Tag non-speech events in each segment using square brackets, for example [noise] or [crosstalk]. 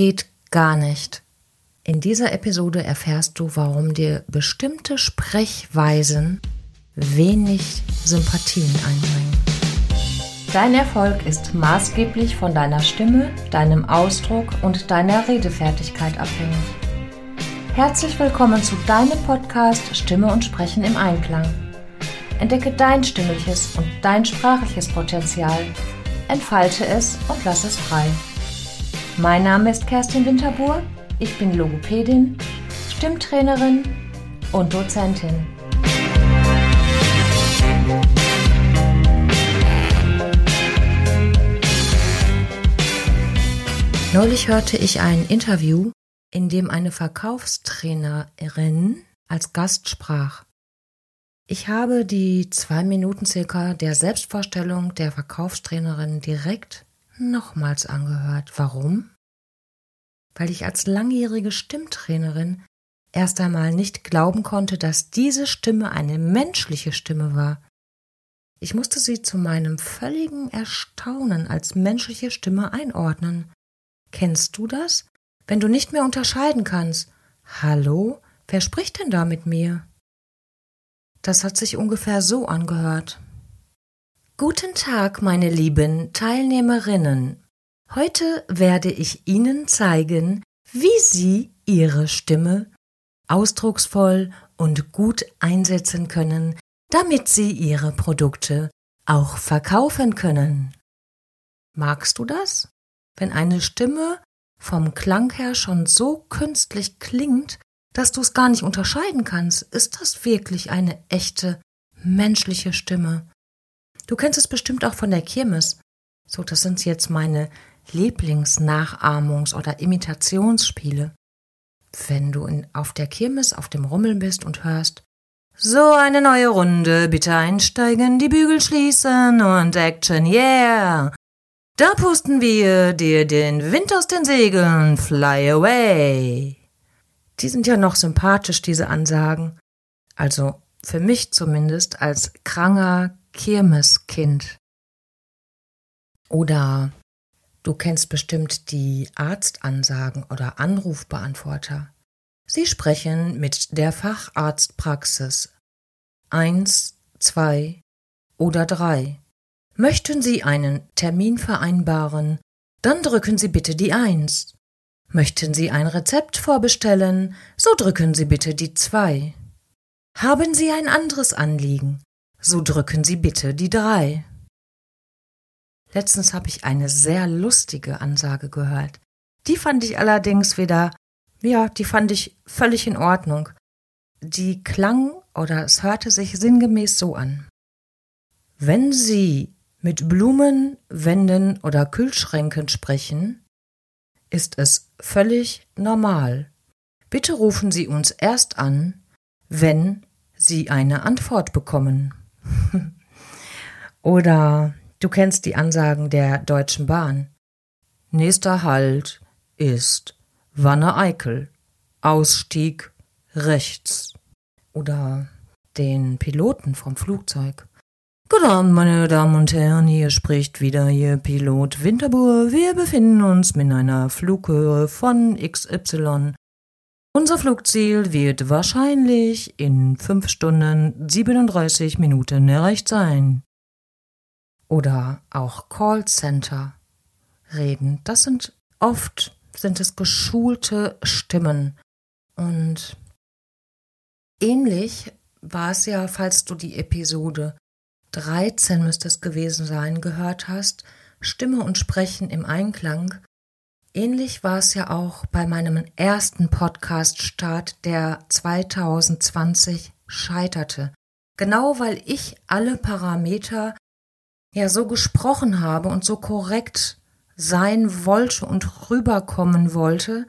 geht gar nicht. In dieser Episode erfährst du, warum dir bestimmte Sprechweisen wenig Sympathien einbringen. Dein Erfolg ist maßgeblich von deiner Stimme, deinem Ausdruck und deiner Redefertigkeit abhängig. Herzlich willkommen zu deinem Podcast Stimme und Sprechen im Einklang. Entdecke dein stimmliches und dein sprachliches Potenzial, entfalte es und lass es frei. Mein Name ist Kerstin Winterbuhr, ich bin Logopädin, Stimmtrainerin und Dozentin. Neulich hörte ich ein Interview, in dem eine Verkaufstrainerin als Gast sprach. Ich habe die zwei Minuten circa der Selbstvorstellung der Verkaufstrainerin direkt nochmals angehört. Warum? Weil ich als langjährige Stimmtrainerin erst einmal nicht glauben konnte, dass diese Stimme eine menschliche Stimme war. Ich musste sie zu meinem völligen Erstaunen als menschliche Stimme einordnen. Kennst du das? Wenn du nicht mehr unterscheiden kannst. Hallo? Wer spricht denn da mit mir? Das hat sich ungefähr so angehört. Guten Tag, meine lieben Teilnehmerinnen. Heute werde ich Ihnen zeigen, wie Sie Ihre Stimme ausdrucksvoll und gut einsetzen können, damit Sie Ihre Produkte auch verkaufen können. Magst du das? Wenn eine Stimme vom Klang her schon so künstlich klingt, dass du es gar nicht unterscheiden kannst, ist das wirklich eine echte menschliche Stimme. Du kennst es bestimmt auch von der Kirmes. So, das sind jetzt meine Lieblingsnachahmungs- oder Imitationsspiele. Wenn du in, auf der Kirmes auf dem Rummel bist und hörst, so eine neue Runde, bitte einsteigen, die Bügel schließen und Action, yeah! Da pusten wir dir den Wind aus den Segeln, fly away! Die sind ja noch sympathisch, diese Ansagen. Also für mich zumindest als kranger, Kirmeskind. Oder du kennst bestimmt die Arztansagen oder Anrufbeantworter. Sie sprechen mit der Facharztpraxis. Eins, zwei oder drei. Möchten Sie einen Termin vereinbaren, dann drücken Sie bitte die Eins. Möchten Sie ein Rezept vorbestellen, so drücken Sie bitte die zwei. Haben Sie ein anderes Anliegen, so drücken Sie bitte die drei. Letztens habe ich eine sehr lustige Ansage gehört. Die fand ich allerdings wieder, ja, die fand ich völlig in Ordnung. Die klang oder es hörte sich sinngemäß so an. Wenn Sie mit Blumen, Wänden oder Kühlschränken sprechen, ist es völlig normal. Bitte rufen Sie uns erst an, wenn Sie eine Antwort bekommen. [laughs] Oder du kennst die Ansagen der Deutschen Bahn. Nächster Halt ist Wanne-Eickel. Ausstieg rechts. Oder den Piloten vom Flugzeug. Guten Abend, meine Damen und Herren, hier spricht wieder Ihr Pilot Winterbuhr. Wir befinden uns mit einer Flughöhe von XY unser Flugziel wird wahrscheinlich in 5 Stunden 37 Minuten erreicht sein. Oder auch Callcenter reden. Das sind oft sind es geschulte Stimmen. Und ähnlich war es ja, falls du die Episode 13 müsste es gewesen sein, gehört hast, Stimme und Sprechen im Einklang, Ähnlich war es ja auch bei meinem ersten Podcast-Start, der 2020 scheiterte. Genau weil ich alle Parameter ja so gesprochen habe und so korrekt sein wollte und rüberkommen wollte,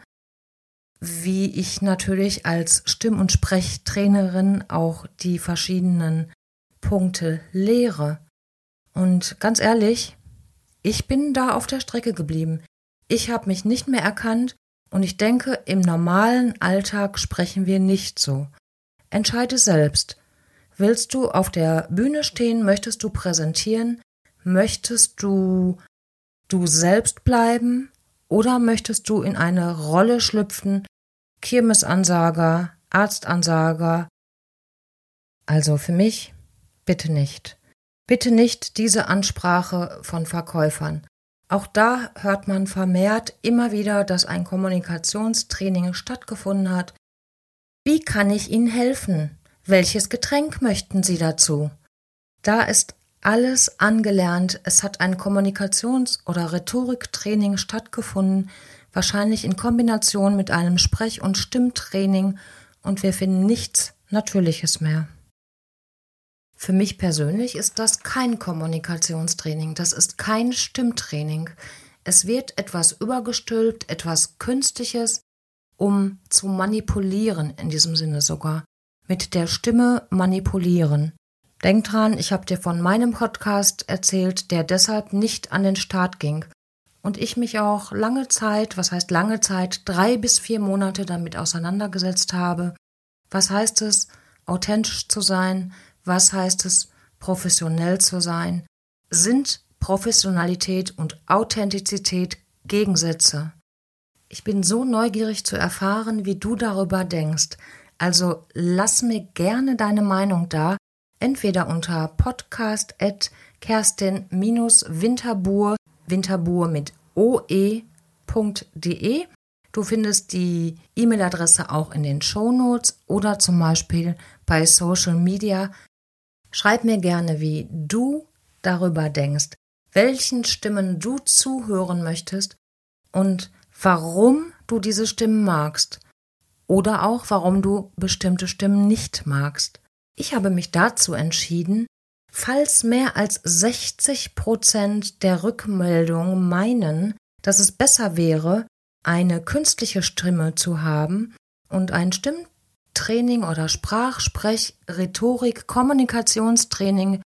wie ich natürlich als Stimm- und Sprechtrainerin auch die verschiedenen Punkte lehre. Und ganz ehrlich, ich bin da auf der Strecke geblieben. Ich habe mich nicht mehr erkannt und ich denke, im normalen Alltag sprechen wir nicht so. Entscheide selbst. Willst du auf der Bühne stehen? Möchtest du präsentieren? Möchtest du du selbst bleiben? Oder möchtest du in eine Rolle schlüpfen, Kirmesansager, Arztansager? Also für mich bitte nicht. Bitte nicht diese Ansprache von Verkäufern. Auch da hört man vermehrt immer wieder, dass ein Kommunikationstraining stattgefunden hat. Wie kann ich Ihnen helfen? Welches Getränk möchten Sie dazu? Da ist alles angelernt. Es hat ein Kommunikations- oder Rhetoriktraining stattgefunden, wahrscheinlich in Kombination mit einem Sprech- und Stimmtraining, und wir finden nichts Natürliches mehr. Für mich persönlich ist das kein Kommunikationstraining, das ist kein Stimmtraining. Es wird etwas übergestülpt, etwas Künstliches, um zu manipulieren, in diesem Sinne sogar. Mit der Stimme manipulieren. Denk dran, ich habe dir von meinem Podcast erzählt, der deshalb nicht an den Start ging. Und ich mich auch lange Zeit, was heißt lange Zeit, drei bis vier Monate damit auseinandergesetzt habe. Was heißt es, authentisch zu sein? Was heißt es, professionell zu sein? Sind Professionalität und Authentizität Gegensätze? Ich bin so neugierig zu erfahren, wie du darüber denkst. Also lass mir gerne deine Meinung da entweder unter podcast at kerstin-winterbur, Winterbur mit oe.de. Du findest die E-Mail-Adresse auch in den Show Notes oder zum Beispiel bei Social Media. Schreib mir gerne, wie du darüber denkst, welchen Stimmen du zuhören möchtest und warum du diese Stimmen magst oder auch warum du bestimmte Stimmen nicht magst. Ich habe mich dazu entschieden, falls mehr als 60 Prozent der Rückmeldungen meinen, dass es besser wäre, eine künstliche Stimme zu haben und ein Stimmtraining oder Sprach-, Sprech-, Rhetorik-, Kommunikationstraining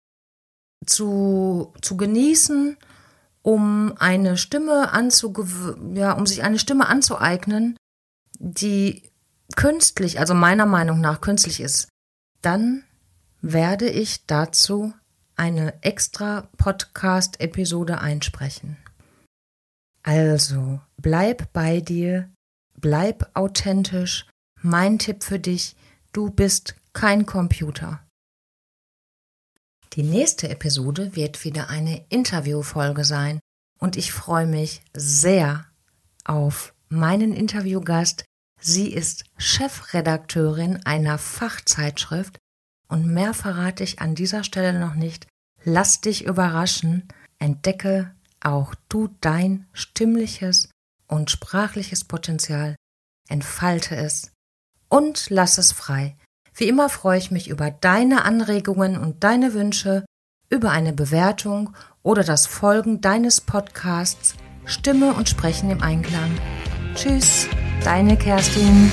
zu, zu genießen, um eine Stimme ja, um sich eine Stimme anzueignen, die künstlich, also meiner Meinung nach künstlich ist dann werde ich dazu eine extra Podcast-Episode einsprechen. Also, bleib bei dir, bleib authentisch. Mein Tipp für dich, du bist kein Computer. Die nächste Episode wird wieder eine Interviewfolge sein und ich freue mich sehr auf meinen Interviewgast, Sie ist Chefredakteurin einer Fachzeitschrift und mehr verrate ich an dieser Stelle noch nicht. Lass dich überraschen, entdecke auch du dein stimmliches und sprachliches Potenzial, entfalte es und lass es frei. Wie immer freue ich mich über deine Anregungen und deine Wünsche, über eine Bewertung oder das Folgen deines Podcasts Stimme und Sprechen im Einklang. Tschüss! Deine Kerstin.